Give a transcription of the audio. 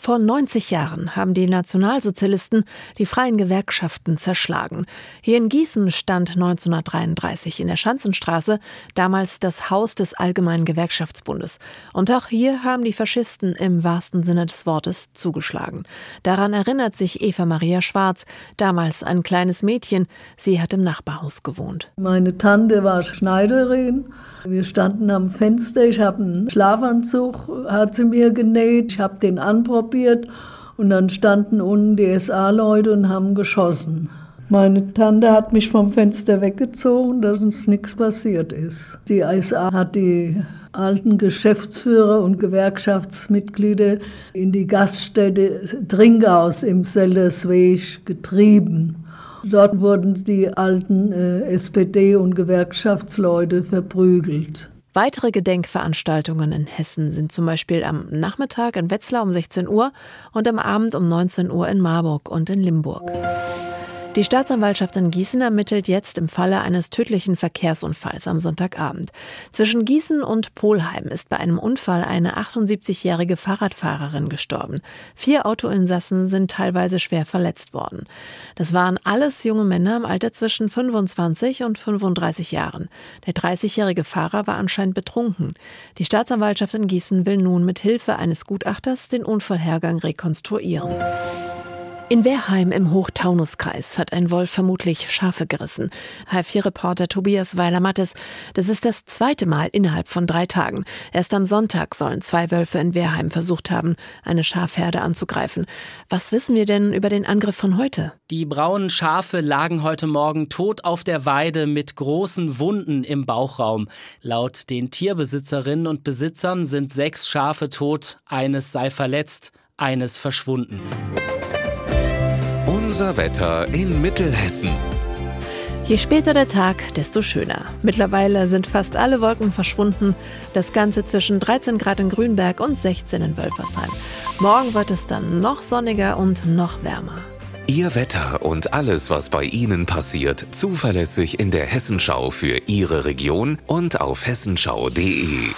Vor 90 Jahren haben die Nationalsozialisten die freien Gewerkschaften zerschlagen. Hier in Gießen stand 1933 in der Schanzenstraße damals das Haus des Allgemeinen Gewerkschaftsbundes. Und auch hier haben die Faschisten im wahrsten Sinne des Wortes zugeschlagen. Daran erinnert sich Eva Maria Schwarz, damals ein kleines Mädchen. Sie hat im Nachbarhaus gewohnt. Meine Tante war Schneiderin. Wir standen am Fenster. Ich habe einen Schlafanzug, hat sie mir genäht. Ich habe den anprobiert probiert und dann standen unten die SA-Leute und haben geschossen. Meine Tante hat mich vom Fenster weggezogen, dass uns nichts passiert ist. Die SA hat die alten Geschäftsführer und Gewerkschaftsmitglieder in die Gaststätte Trinkhaus im Sellersweg getrieben. Dort wurden die alten äh, SPD- und Gewerkschaftsleute verprügelt. Weitere Gedenkveranstaltungen in Hessen sind zum Beispiel am Nachmittag in Wetzlar um 16 Uhr und am Abend um 19 Uhr in Marburg und in Limburg. Die Staatsanwaltschaft in Gießen ermittelt jetzt im Falle eines tödlichen Verkehrsunfalls am Sonntagabend. Zwischen Gießen und Polheim ist bei einem Unfall eine 78-jährige Fahrradfahrerin gestorben. Vier Autoinsassen sind teilweise schwer verletzt worden. Das waren alles junge Männer im Alter zwischen 25 und 35 Jahren. Der 30-jährige Fahrer war anscheinend betrunken. Die Staatsanwaltschaft in Gießen will nun mit Hilfe eines Gutachters den Unfallhergang rekonstruieren. In Wehrheim im Hochtaunuskreis hat ein Wolf vermutlich Schafe gerissen. H4-Reporter Tobias Weiler-Mattes. Das ist das zweite Mal innerhalb von drei Tagen. Erst am Sonntag sollen zwei Wölfe in Wehrheim versucht haben, eine Schafherde anzugreifen. Was wissen wir denn über den Angriff von heute? Die braunen Schafe lagen heute Morgen tot auf der Weide mit großen Wunden im Bauchraum. Laut den Tierbesitzerinnen und Besitzern sind sechs Schafe tot, eines sei verletzt, eines verschwunden. Unser Wetter in Mittelhessen. Je später der Tag, desto schöner. Mittlerweile sind fast alle Wolken verschwunden. Das Ganze zwischen 13 Grad in Grünberg und 16 in Wölfersheim. Morgen wird es dann noch sonniger und noch wärmer. Ihr Wetter und alles, was bei Ihnen passiert, zuverlässig in der Hessenschau für Ihre Region und auf hessenschau.de.